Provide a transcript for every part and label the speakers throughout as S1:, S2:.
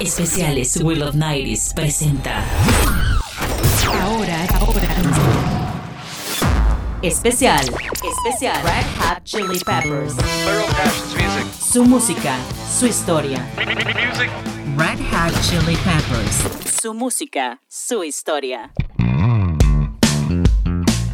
S1: Especiales Will of Nights presenta. Ahora, ahora. Especial. Especial. Red Hot Chili Peppers. Su música, su historia. Red Hot Chili Peppers. Su música, su historia.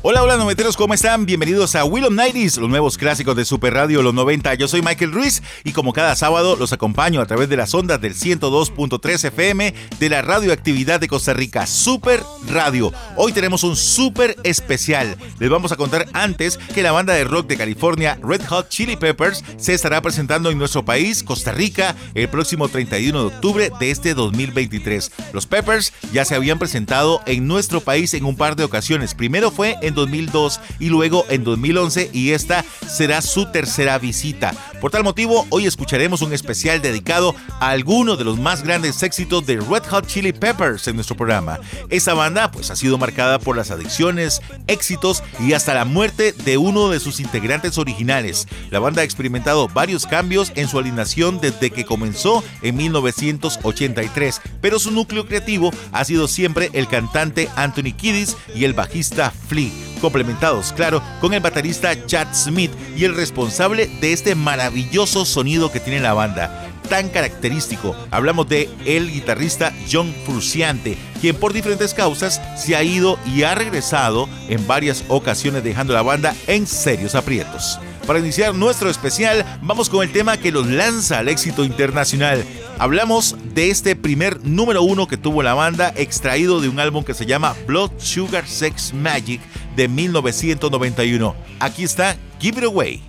S2: Hola, hola, noveteros, ¿cómo están? Bienvenidos a Will of Nighties, los nuevos clásicos de Super Radio Los 90. Yo soy Michael Ruiz y como cada sábado los acompaño a través de las ondas del 102.3 FM de la radioactividad de Costa Rica, Super Radio. Hoy tenemos un super especial. Les vamos a contar antes que la banda de rock de California, Red Hot Chili Peppers, se estará presentando en nuestro país, Costa Rica, el próximo 31 de octubre de este 2023. Los Peppers ya se habían presentado en nuestro país en un par de ocasiones. Primero fue en 2002 y luego en 2011 y esta será su tercera visita. Por tal motivo, hoy escucharemos un especial dedicado a alguno de los más grandes éxitos de Red Hot Chili Peppers en nuestro programa. Esta banda pues ha sido marcada por las adicciones, éxitos y hasta la muerte de uno de sus integrantes originales. La banda ha experimentado varios cambios en su alineación desde que comenzó en 1983, pero su núcleo creativo ha sido siempre el cantante Anthony Kiddis y el bajista Flea complementados, claro, con el baterista Chad Smith y el responsable de este maravilloso sonido que tiene la banda tan característico. Hablamos de el guitarrista John Frusciante, quien por diferentes causas se ha ido y ha regresado en varias ocasiones dejando la banda en serios aprietos. Para iniciar nuestro especial, vamos con el tema que los lanza al éxito internacional. Hablamos de este primer número uno que tuvo la banda, extraído de un álbum que se llama Blood Sugar Sex Magic de 1991. Aquí está Give It Away.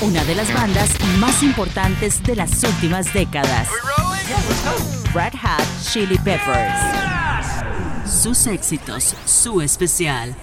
S1: Una de las bandas más importantes de las últimas décadas. Red Hot Chili Peppers. Sus éxitos, su especial.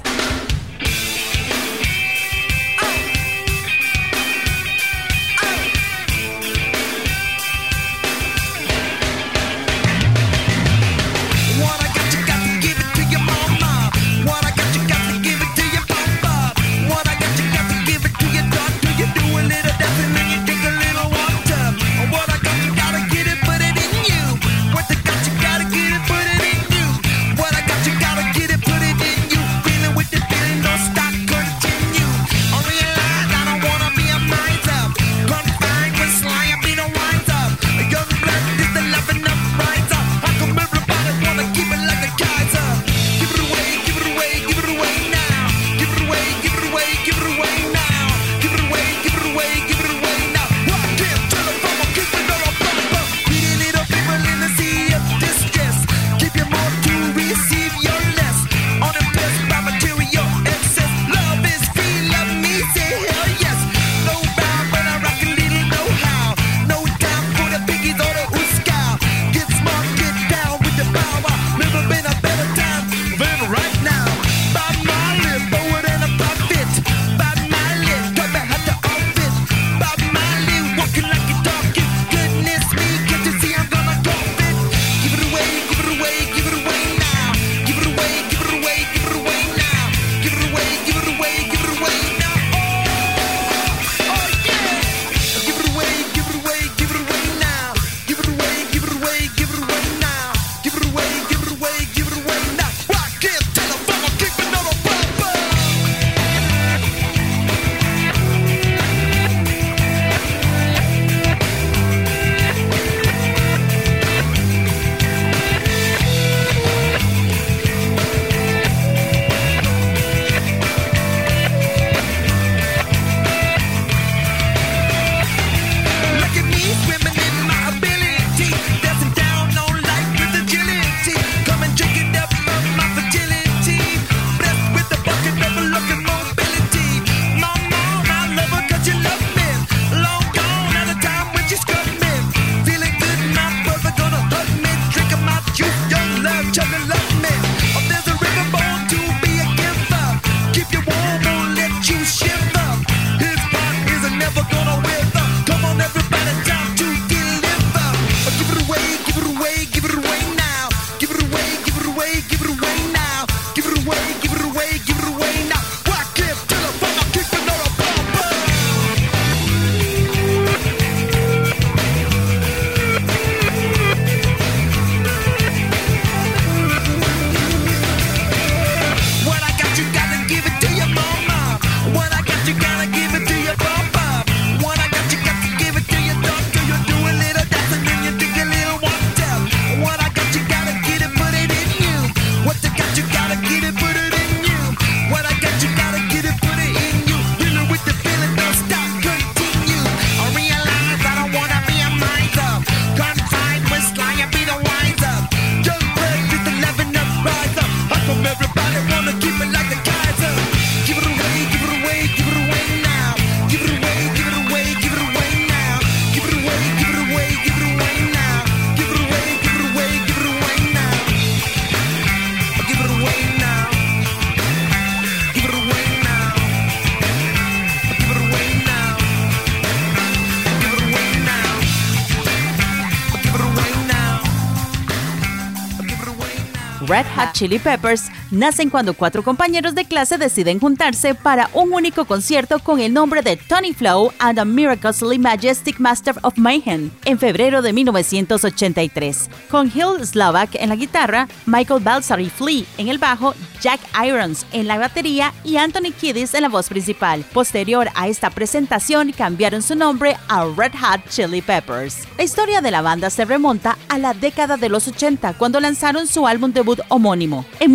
S3: Chili Peppers nacen cuando cuatro compañeros de clase deciden juntarse para un único concierto con el nombre de Tony Flow and the Miraculously Majestic Master of Mayhem en febrero de 1983, con Hill Slovak en la guitarra, Michael Balsari Flea en el bajo, Jack Irons en la batería y Anthony Kiddis en la voz principal. Posterior a esta presentación cambiaron su nombre a Red Hot Chili Peppers. La historia de la banda se remonta a la década de los 80 cuando lanzaron su álbum debut homónimo en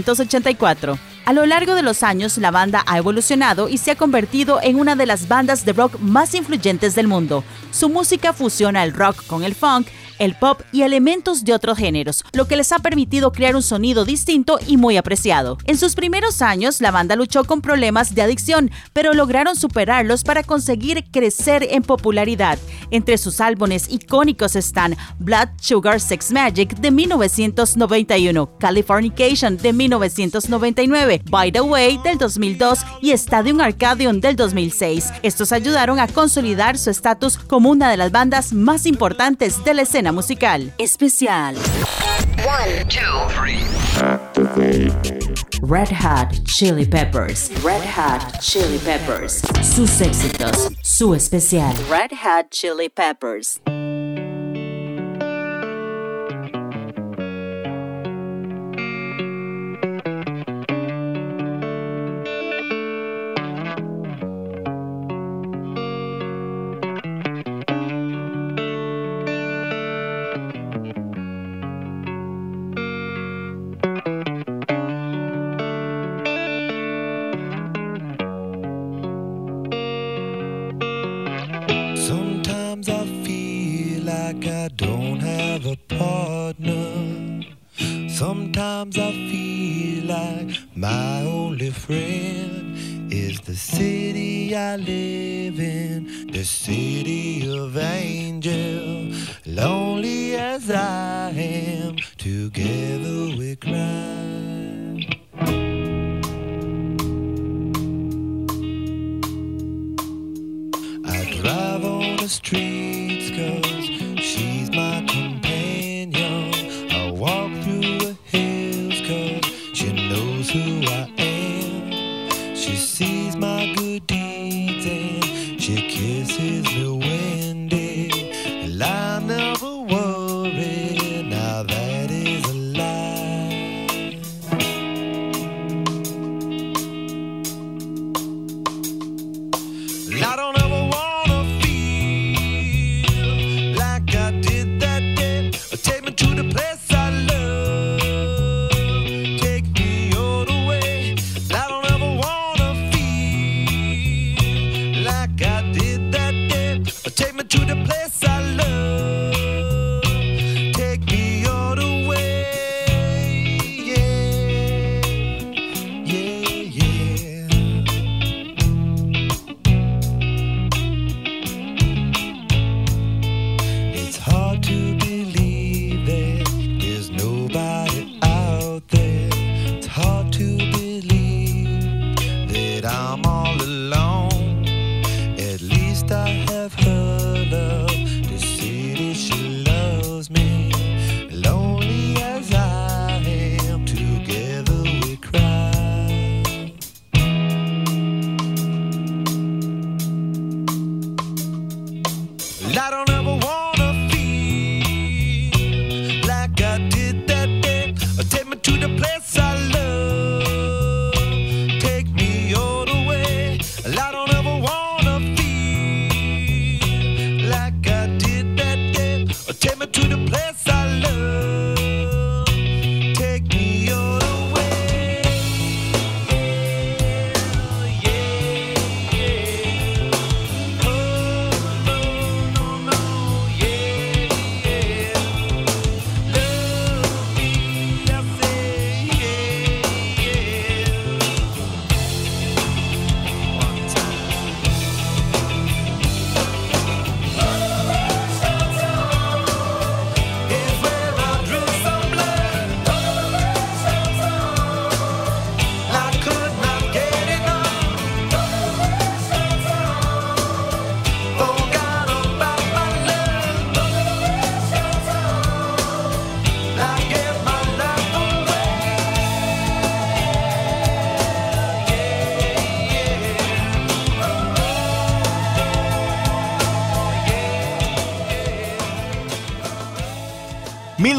S3: 1984. A lo largo de los años, la banda ha evolucionado y se ha convertido en una de las bandas de rock más influyentes del mundo. Su música fusiona el rock con el funk, el pop y elementos de otros géneros, lo que les ha permitido crear un sonido distinto y muy apreciado. En sus primeros años, la banda luchó con problemas de adicción, pero lograron superarlos para conseguir crecer en popularidad. Entre sus álbumes icónicos están Blood Sugar Sex Magic de 1991, Californication de 1999, By the Way del 2002 y Stadium Arcadium del 2006. Estos ayudaron a consolidar su estatus como una de las bandas más importantes de la escena musical. Especial. Red Hot Chili Peppers. Red Hot Chili Peppers. Sus éxitos. Su especial. Red Hot Chili Peppers.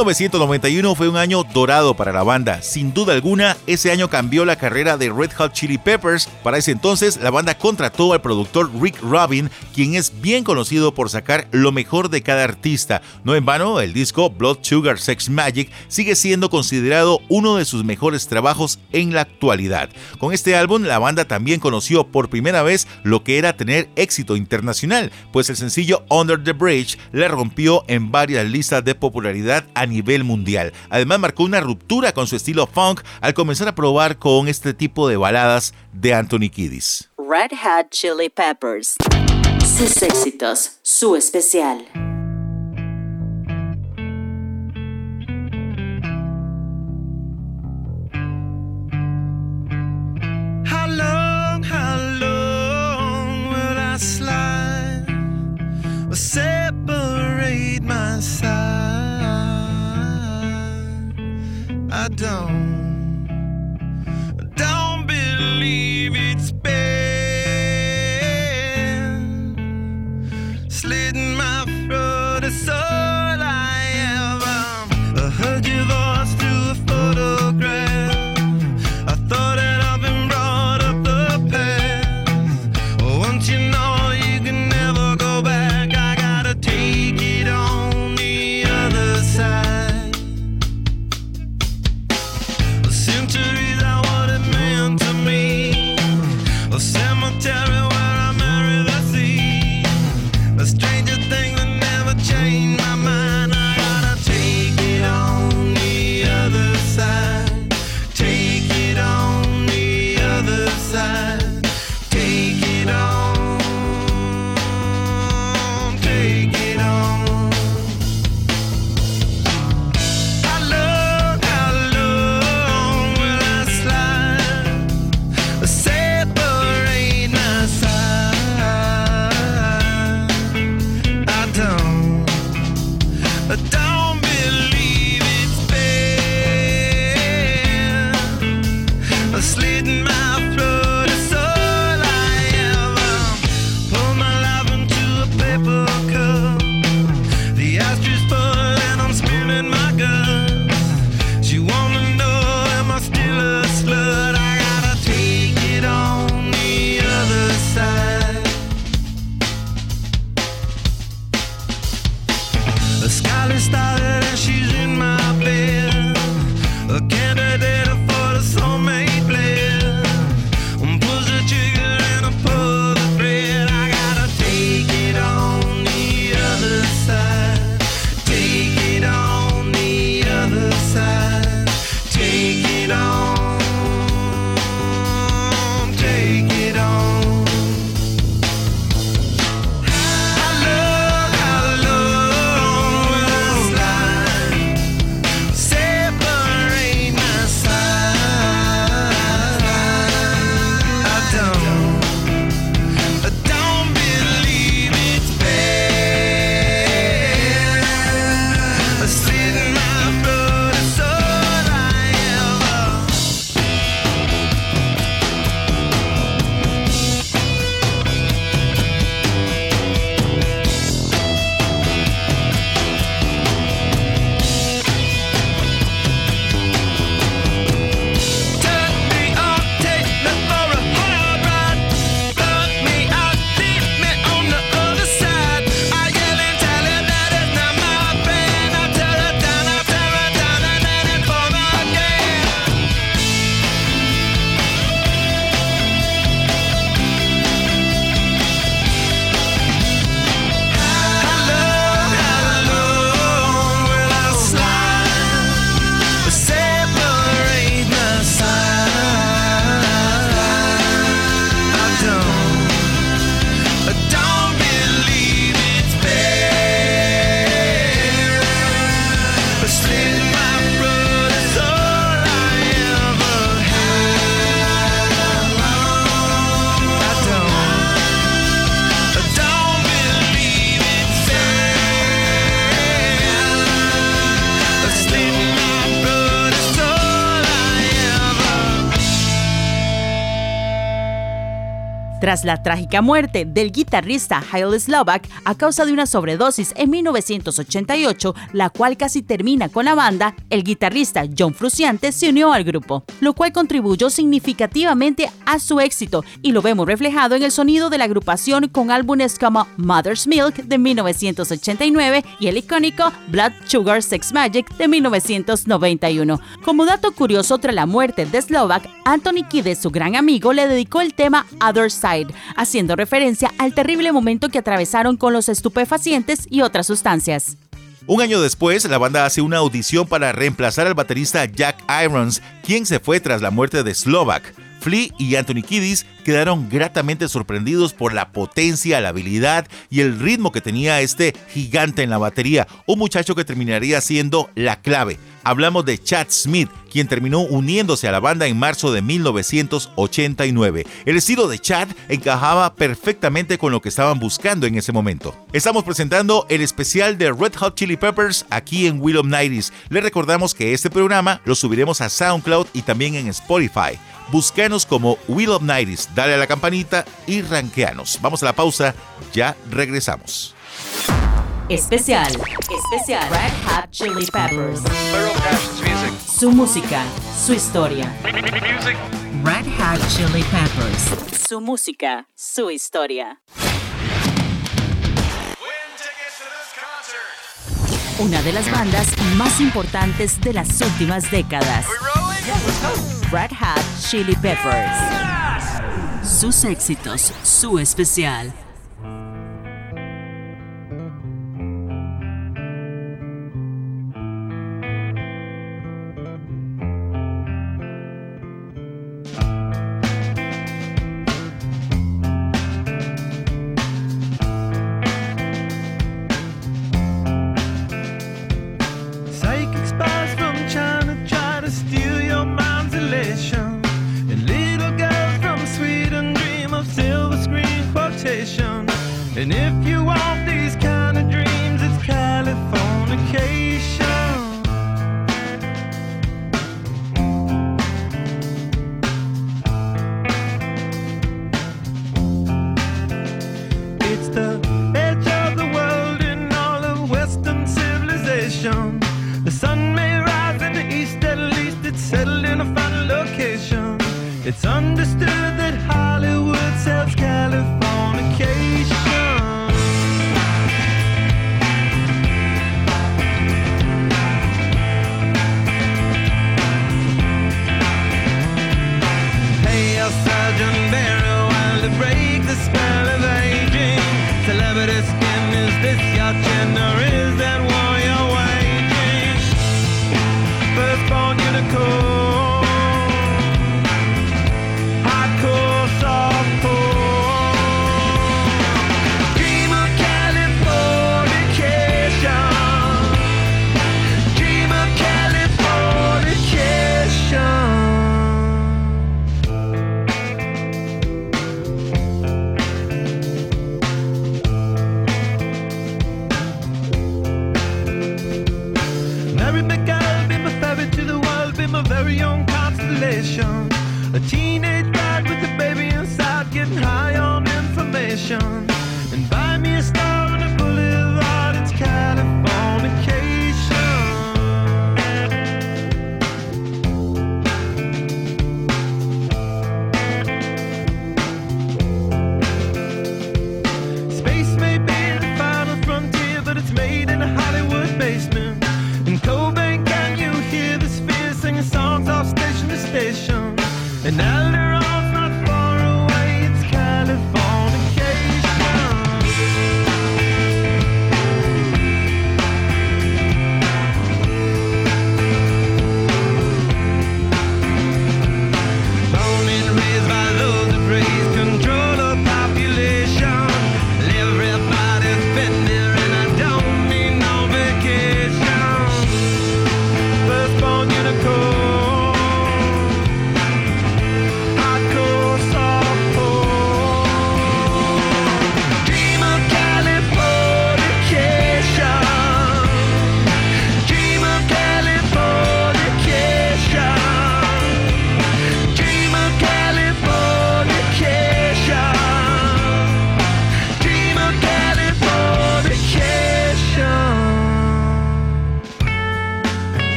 S2: 1991 fue un año dorado para la banda. Sin duda alguna, ese año cambió la carrera de Red Hot Chili Peppers. Para ese entonces, la banda contrató al productor Rick Rubin, quien es bien conocido por sacar lo mejor de cada artista. No en vano, el disco Blood Sugar Sex Magic sigue siendo considerado uno de sus mejores trabajos en la actualidad. Con este álbum, la banda también conoció por primera vez lo que era tener éxito internacional, pues el sencillo Under the Bridge le rompió en varias listas de popularidad a nivel mundial. Además marcó una ruptura con su estilo funk al comenzar a probar con este tipo de baladas de Anthony Kiddis.
S1: Red Hot Chili Peppers. Sus éxitos, su especial.
S3: separate my side. I don't, don't believe it's been slitting my throat. It's all I ever heard your
S1: Tras la trágica muerte del guitarrista Haile Slovak a causa de una sobredosis en 1988, la cual casi termina con la banda, el guitarrista John Frusciante se unió al grupo, lo cual contribuyó significativamente a su éxito y lo vemos reflejado en el sonido de la agrupación con álbumes como Mother's Milk de 1989 y el icónico Blood Sugar Sex Magic de 1991. Como dato curioso, tras la muerte de Slovak, Anthony Kiedis, su gran amigo, le dedicó el tema Other Side, haciendo referencia al terrible momento que atravesaron con los estupefacientes y otras sustancias.
S2: Un año después, la banda hace una audición para reemplazar al baterista Jack Irons, quien se fue tras la muerte de Slovak. Flea y Anthony Kiddis quedaron gratamente sorprendidos por la potencia, la habilidad y el ritmo que tenía este gigante en la batería, un muchacho que terminaría siendo la clave. Hablamos de Chad Smith, quien terminó uniéndose a la banda en marzo de 1989. El estilo de Chad encajaba perfectamente con lo que estaban buscando en ese momento. Estamos presentando el especial de Red Hot Chili Peppers aquí en Willow Nighties. Les recordamos que este programa lo subiremos a SoundCloud y también en Spotify. Búscanos como Will of Nighties, dale a la campanita y ranqueanos. Vamos a la pausa, ya regresamos.
S1: Especial, especial Red Hot Chili Peppers. Su música, su historia. Red Hot Chili Peppers. Su música, su historia. Una de las bandas más importantes de las últimas décadas. Red Hot Chili Peppers. Sus éxitos, su especial.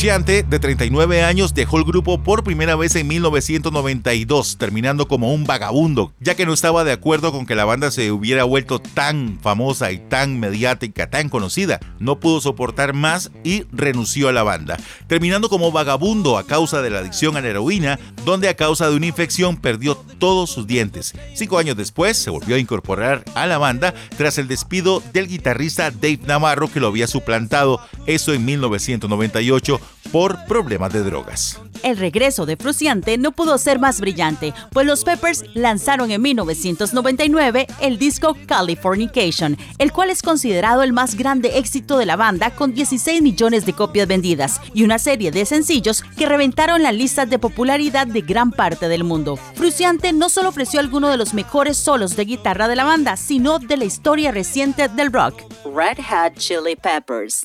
S2: De 39 años, dejó el grupo por primera vez en 1992, terminando como un vagabundo, ya que no estaba de acuerdo con que la banda se hubiera vuelto tan famosa y tan mediática, tan conocida. No pudo soportar más y renunció a la banda, terminando como vagabundo a causa de la adicción a la heroína, donde a causa de una infección perdió todos sus dientes. Cinco años después se volvió a incorporar a la banda tras el despido del guitarrista Dave Navarro que lo había suplantado, eso en 1998 por problemas de drogas.
S1: El regreso de Fruciante no pudo ser más brillante, pues los Peppers lanzaron en 1999 el disco Californication, el cual es considerado el más grande éxito de la banda con 16 millones de copias vendidas y una serie de sencillos que reventaron las listas de popularidad de gran parte del mundo. Fruciante no solo ofreció algunos de los mejores solos de guitarra de la banda, sino de la historia reciente del rock. Red Hot Chili Peppers.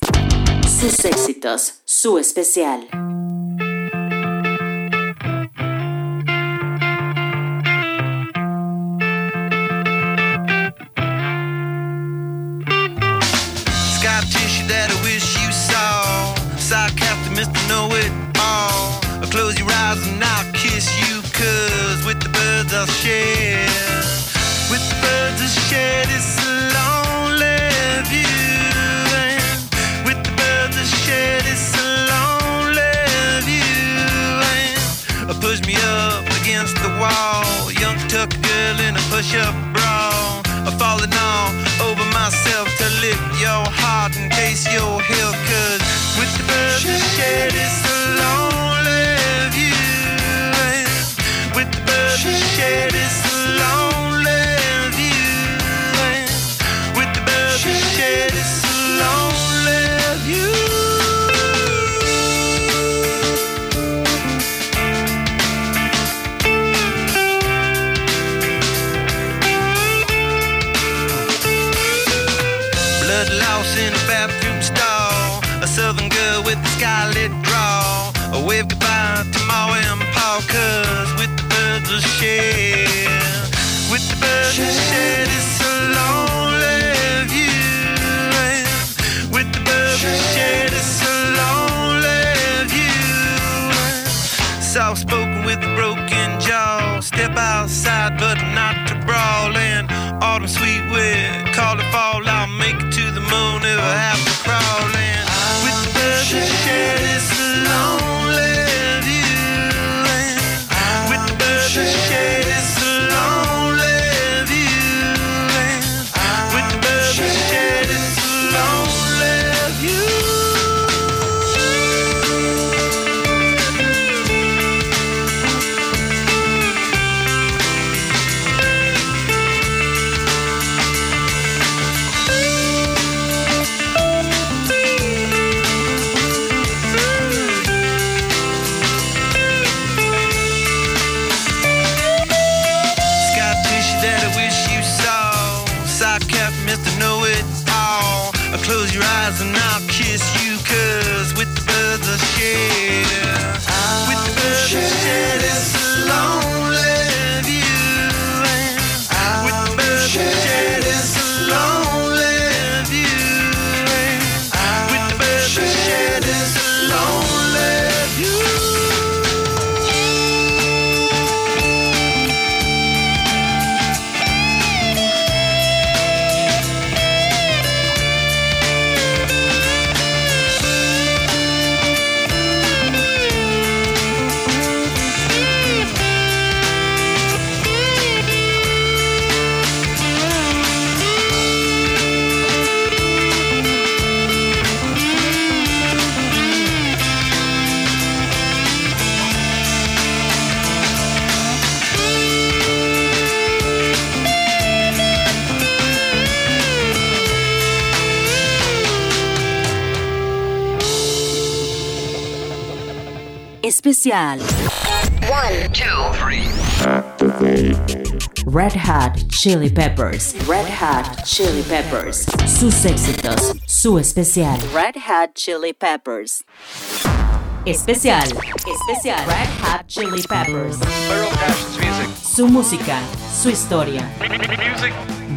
S1: Sus éxitos, su especial.
S3: Wall. Young tuck girl in a push-up bra. I'm falling all over myself to lift your heart in case you're healed. Cause with the birds I share this lonely view. With the birds I share this lonely
S1: especial. One, two, three. Red Hot Chili Peppers. Red Hot Chili Peppers. Sus éxitos. Su especial. Red Hot Chili Peppers. Especial. Especial. Red Hot Chili Peppers. Su música. Su historia.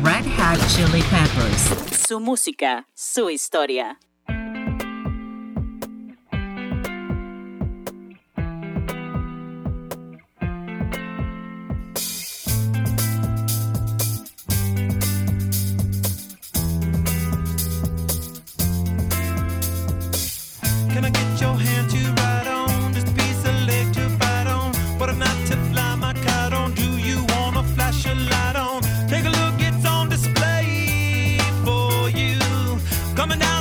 S1: Red Hot Chili Peppers. Su música. Su historia.
S3: Tras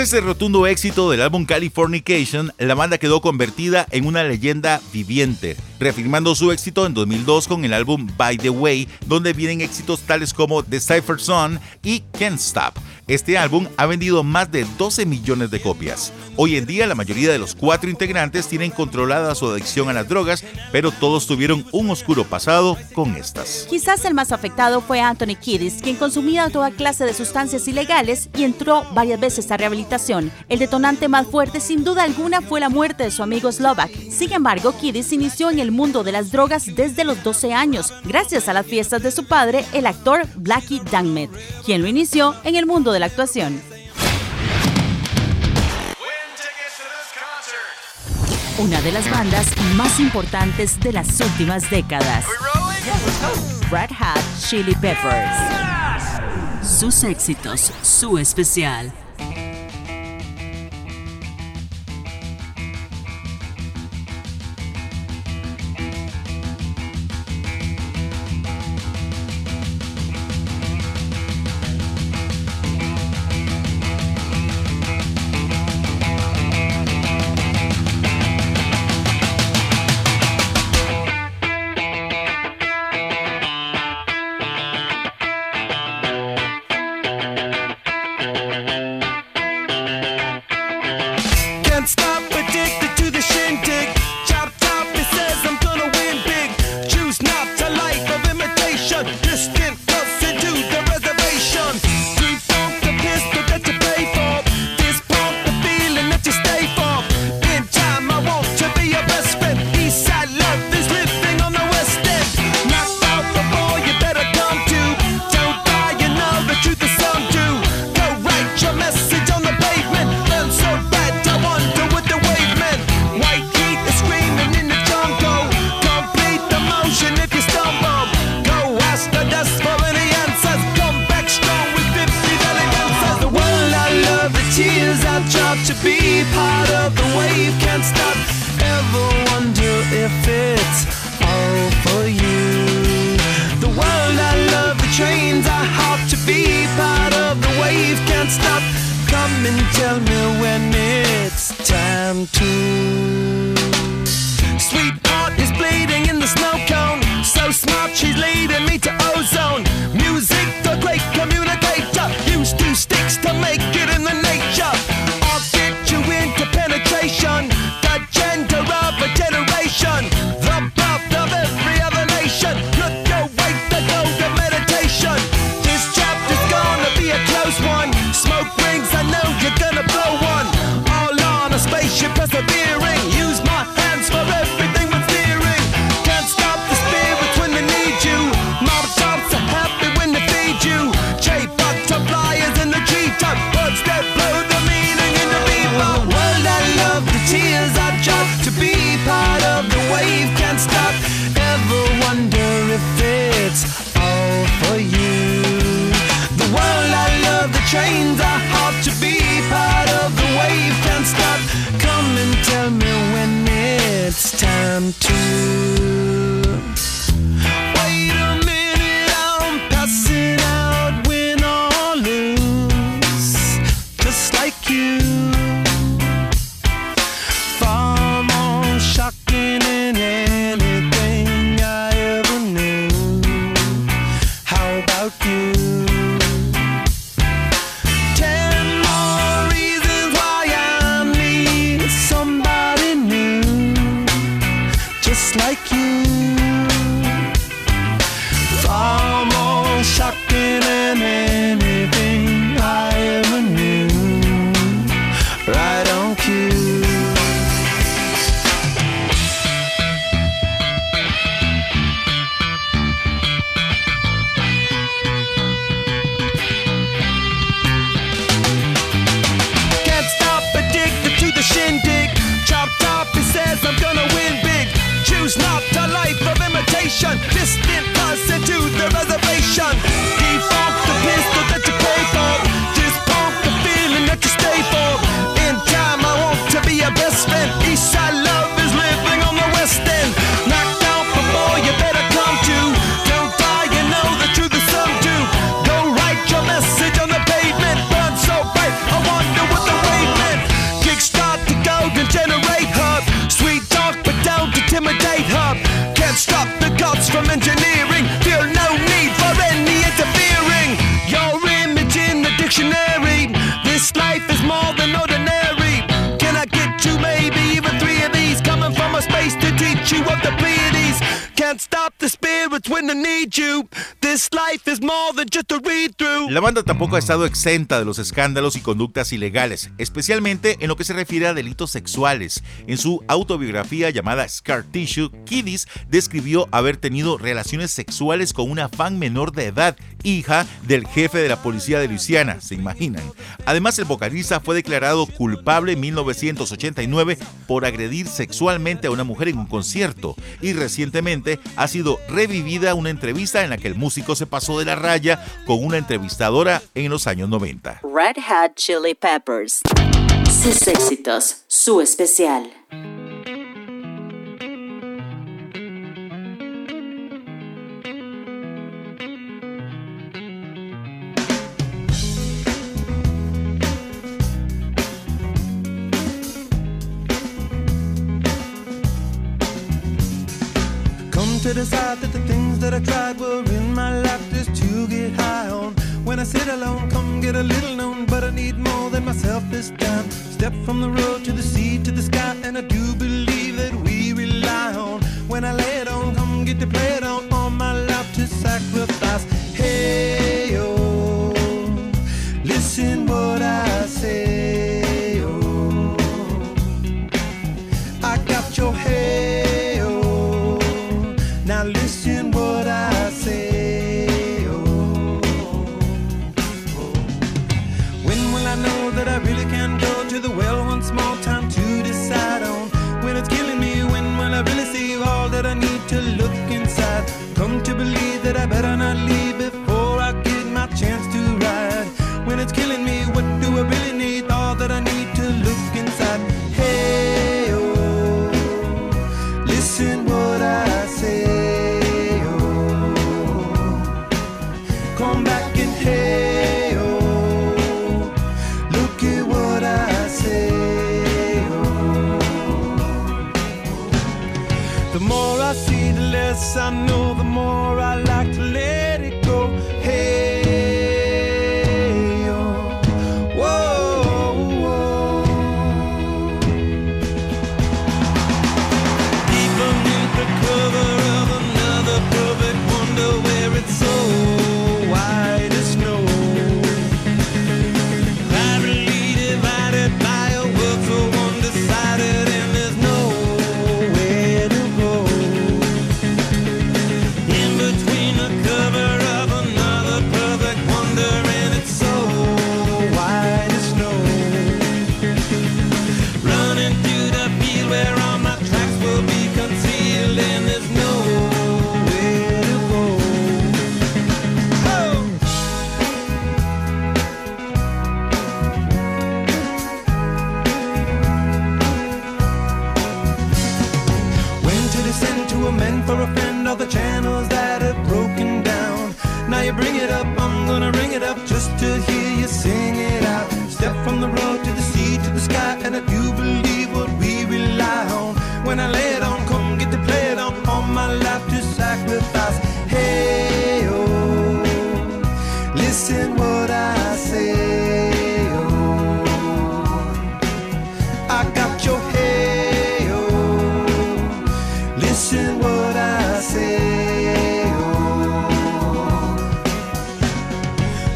S3: ese rotundo éxito del álbum Californication, la banda quedó convertida en una leyenda viviente, reafirmando su éxito en 2002 con el álbum By the Way, donde vienen éxitos tales como The Cypher Song y Can't Stop. Este álbum ha vendido más de 12 millones de copias. Hoy en día la mayoría de los cuatro integrantes tienen controlada su adicción a las drogas, pero todos tuvieron un oscuro pasado con estas.
S1: Quizás el más afectado fue Anthony Kiddis, quien consumía toda clase de sustancias ilegales y entró varias veces a rehabilitación. El detonante más fuerte sin duda alguna fue la muerte de su amigo Slovak. Sin embargo, Kiddis inició en el mundo de las drogas desde los 12 años, gracias a las fiestas de su padre, el actor Blackie Dangmet, quien lo inició en el mundo de la actuación.
S3: Una de las bandas más importantes de las últimas décadas. Red Hat, Chili Peppers. Sus éxitos, su especial.
S2: Ha estado exenta de los escándalos y conductas ilegales, especialmente en lo que se refiere a delitos sexuales. En su autobiografía llamada Scar Tissue, Kiddis describió haber tenido relaciones sexuales con una fan menor de edad, hija del jefe de la policía de Luisiana, se imaginan. Además, el vocalista fue declarado culpable en 1989 por agredir sexualmente a una mujer en un concierto y recientemente ha sido revivida una entrevista en la que el músico se pasó de la raya con una entrevistadora en los años 90.
S1: Red Hat Chili Peppers. Sus éxitos, su especial.
S3: to decide that the things that I tried were this time. Step from the road to the sea to the sky, and I do believe that we rely on. When I lay it on, come get to play on, all my life to sacrifice.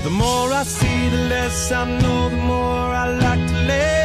S3: The more I see, the less I know, the more I like to live.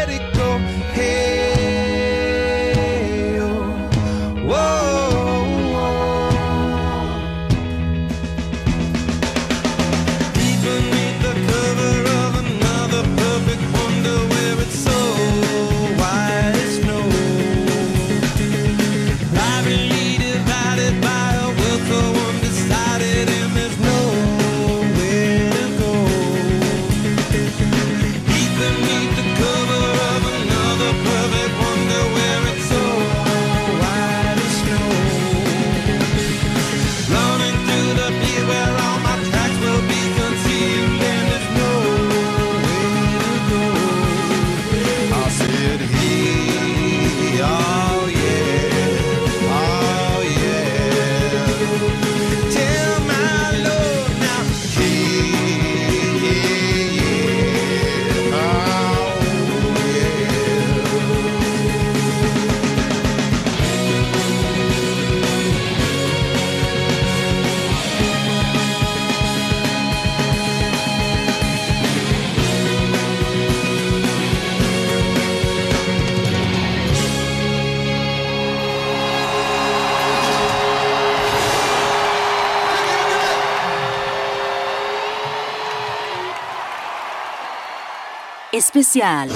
S3: Especial.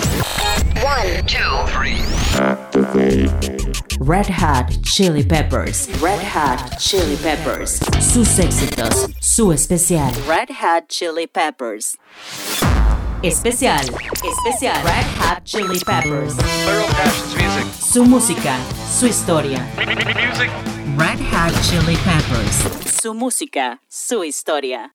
S3: One, two, three. Red Hot Chili Peppers. Red Hot Chili Peppers. Sus éxitos. Su especial. Red Hot Chili Peppers. Especial. Especial. Red Hot Chili Peppers. Su música. Su historia. Red Hot Chili Peppers. Su música. Su historia.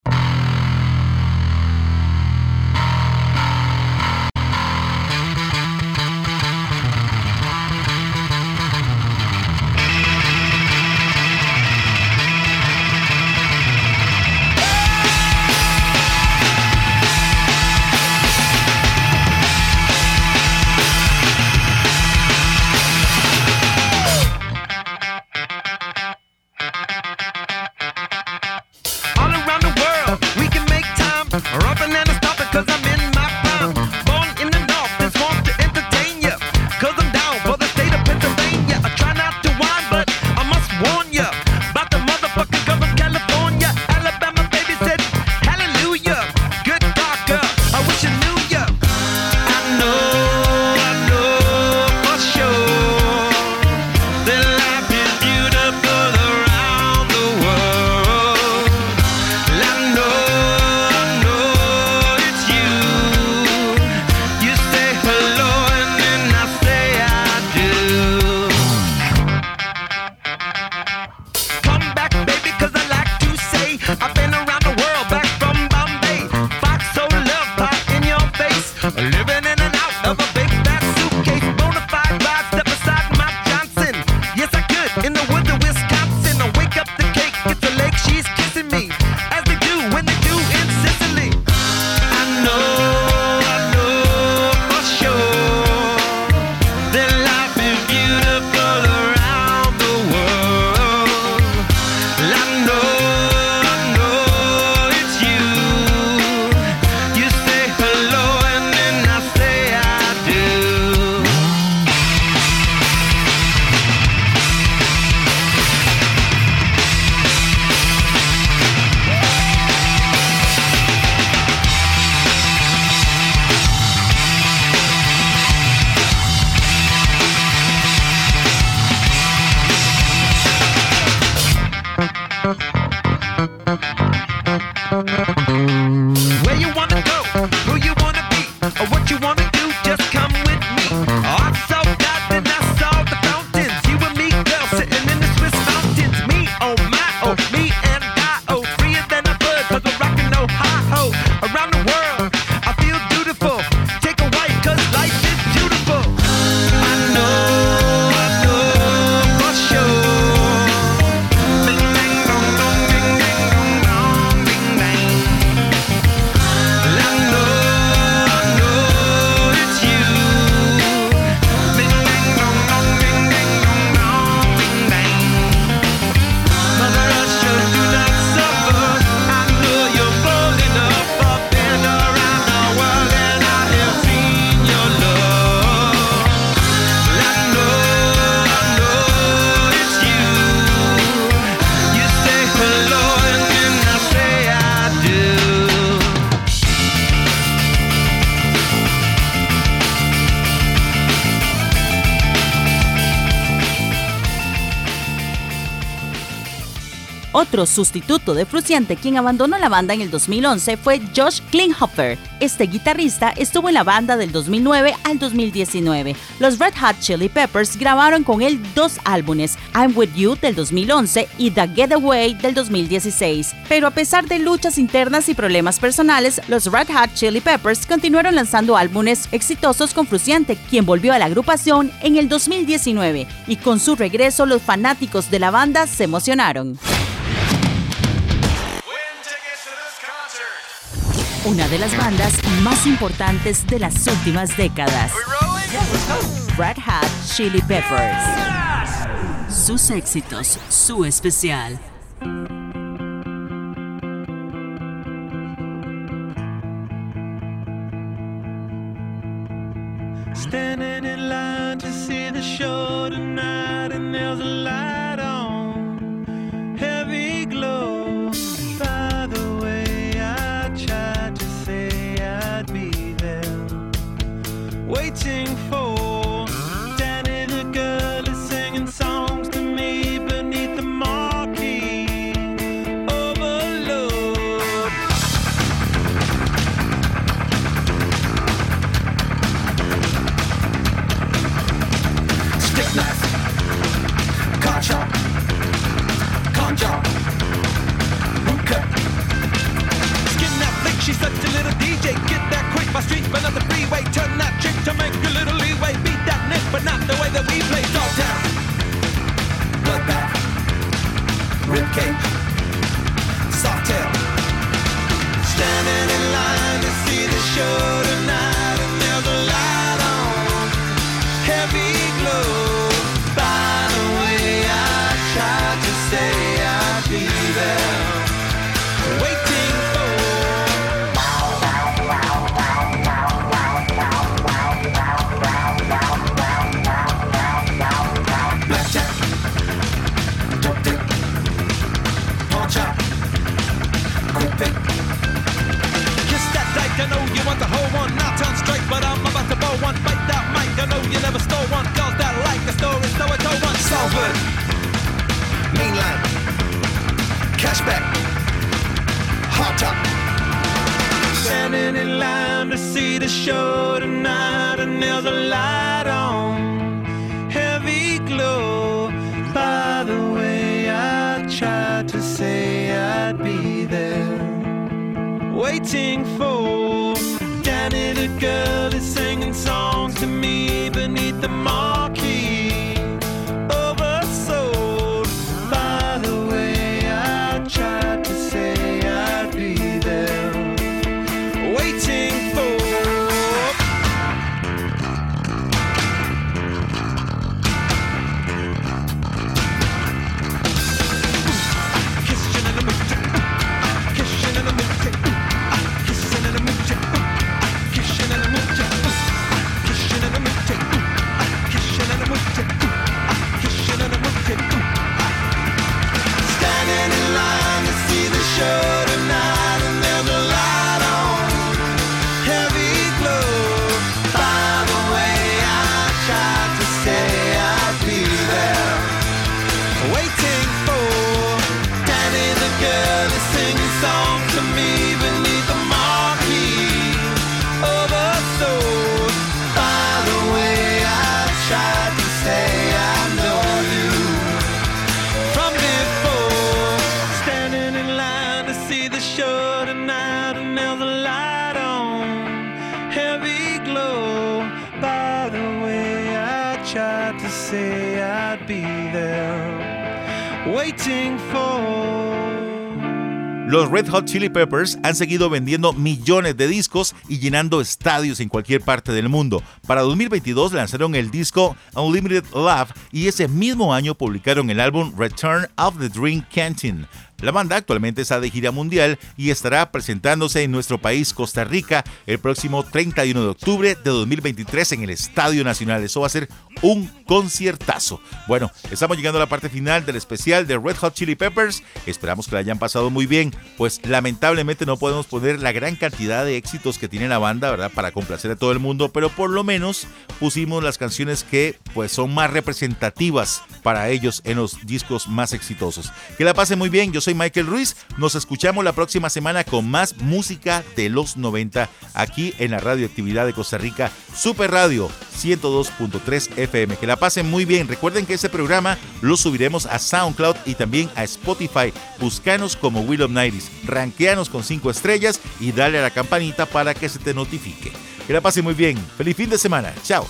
S3: Otro sustituto de Fruciante quien abandonó la banda en el 2011 fue Josh Klinghoffer. Este guitarrista estuvo en la banda del 2009 al 2019. Los Red Hot Chili Peppers grabaron con él dos álbumes, I'm With You del 2011 y The Getaway del 2016. Pero a pesar de luchas internas y problemas personales, los Red Hot Chili Peppers continuaron lanzando álbumes exitosos con Fruciante, quien volvió a la agrupación en el 2019 y con su regreso los fanáticos de la banda se emocionaron. Una de las bandas más importantes de las últimas décadas. Red Hat Chili Peppers. Sus éxitos, su especial. but not the freeway. Turn that chick to make a little leeway. Beat that nick, but not the way that we play. Dog town, bloodbath, ribcage, sawtail. Standing in line to see the show. stories, so I told one. Salford, mainland, cashback, hot top. Standing in line to see the show tonight, and there's a light on, heavy glow. By the way, I tried to say I'd be there, waiting for Danny the girl. Waiting for.
S2: Los Red Hot Chili Peppers han seguido vendiendo millones de discos y llenando estadios en cualquier parte del mundo. Para 2022 lanzaron el disco Unlimited Love y ese mismo año publicaron el álbum Return of the Dream Canteen. La banda actualmente está de gira mundial y estará presentándose en nuestro país, Costa Rica, el próximo 31 de octubre de 2023 en el Estadio Nacional. Eso va a ser un conciertazo. Bueno, estamos llegando a la parte final del especial de Red Hot Chili Peppers. Esperamos que la hayan pasado muy bien, pues lamentablemente no podemos poner la gran cantidad de éxitos que tiene la banda, ¿verdad? Para complacer a todo el mundo, pero por lo menos pusimos las canciones que pues son más representativas para ellos en los discos más exitosos. Que la pasen muy bien, yo soy Michael Ruiz, nos escuchamos la próxima semana con más música de los 90 aquí en la radioactividad de Costa Rica, Super Radio 102.3 FM. Que la pasen muy bien, recuerden que este programa lo subiremos a SoundCloud y también a Spotify. Buscanos como Will of Nighties, ranqueanos con 5 estrellas y dale a la campanita para que se te notifique. Que la pasen muy bien, feliz fin de semana, chao.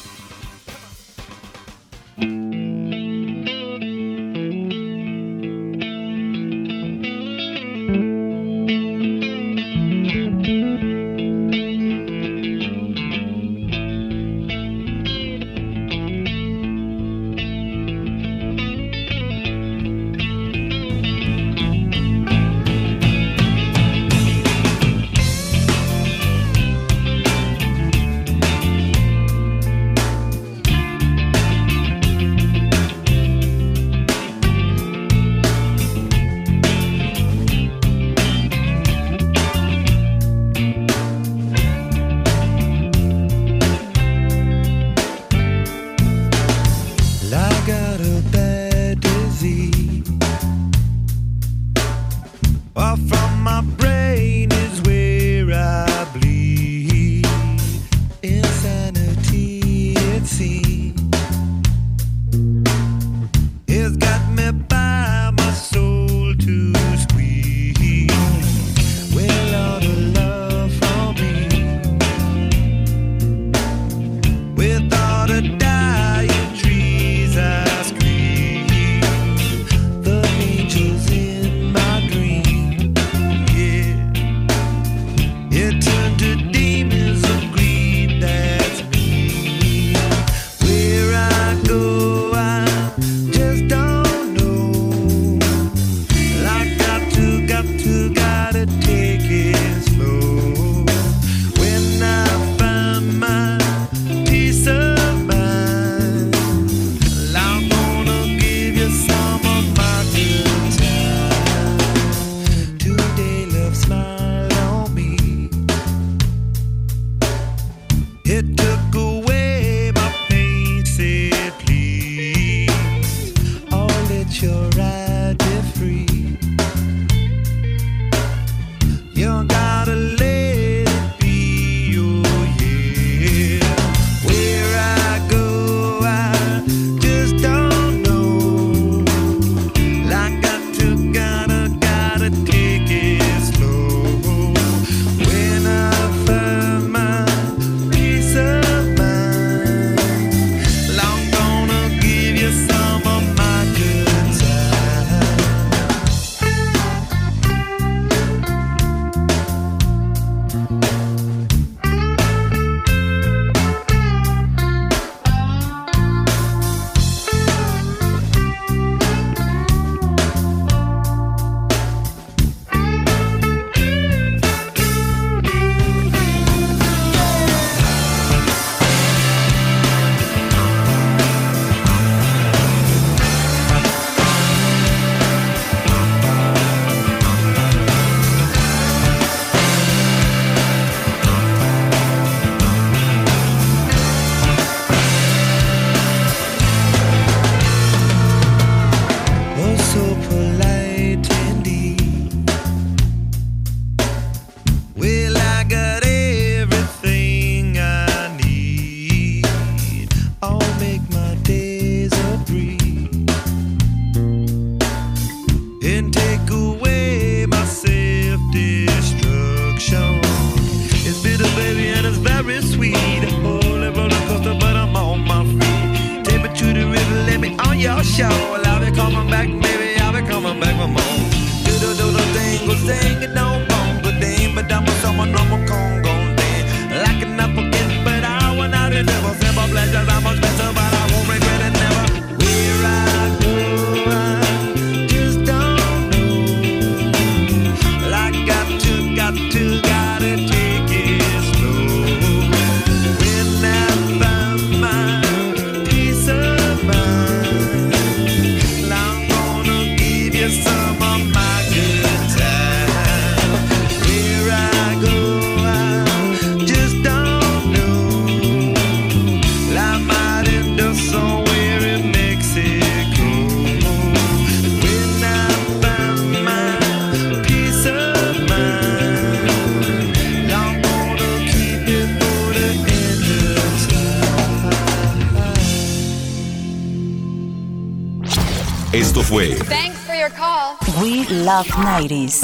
S1: Love 90s.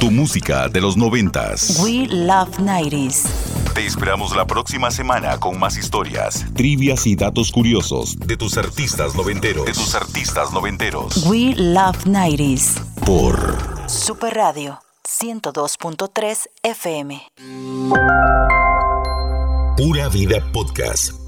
S2: Tu música de los 90s.
S1: We Love 90s.
S2: Te esperamos la próxima semana con más historias, trivias y datos curiosos de tus artistas noventeros. De tus artistas noventeros.
S1: We Love 90s.
S2: Por
S1: Super Radio 102.3 FM.
S2: Pura Vida Podcast.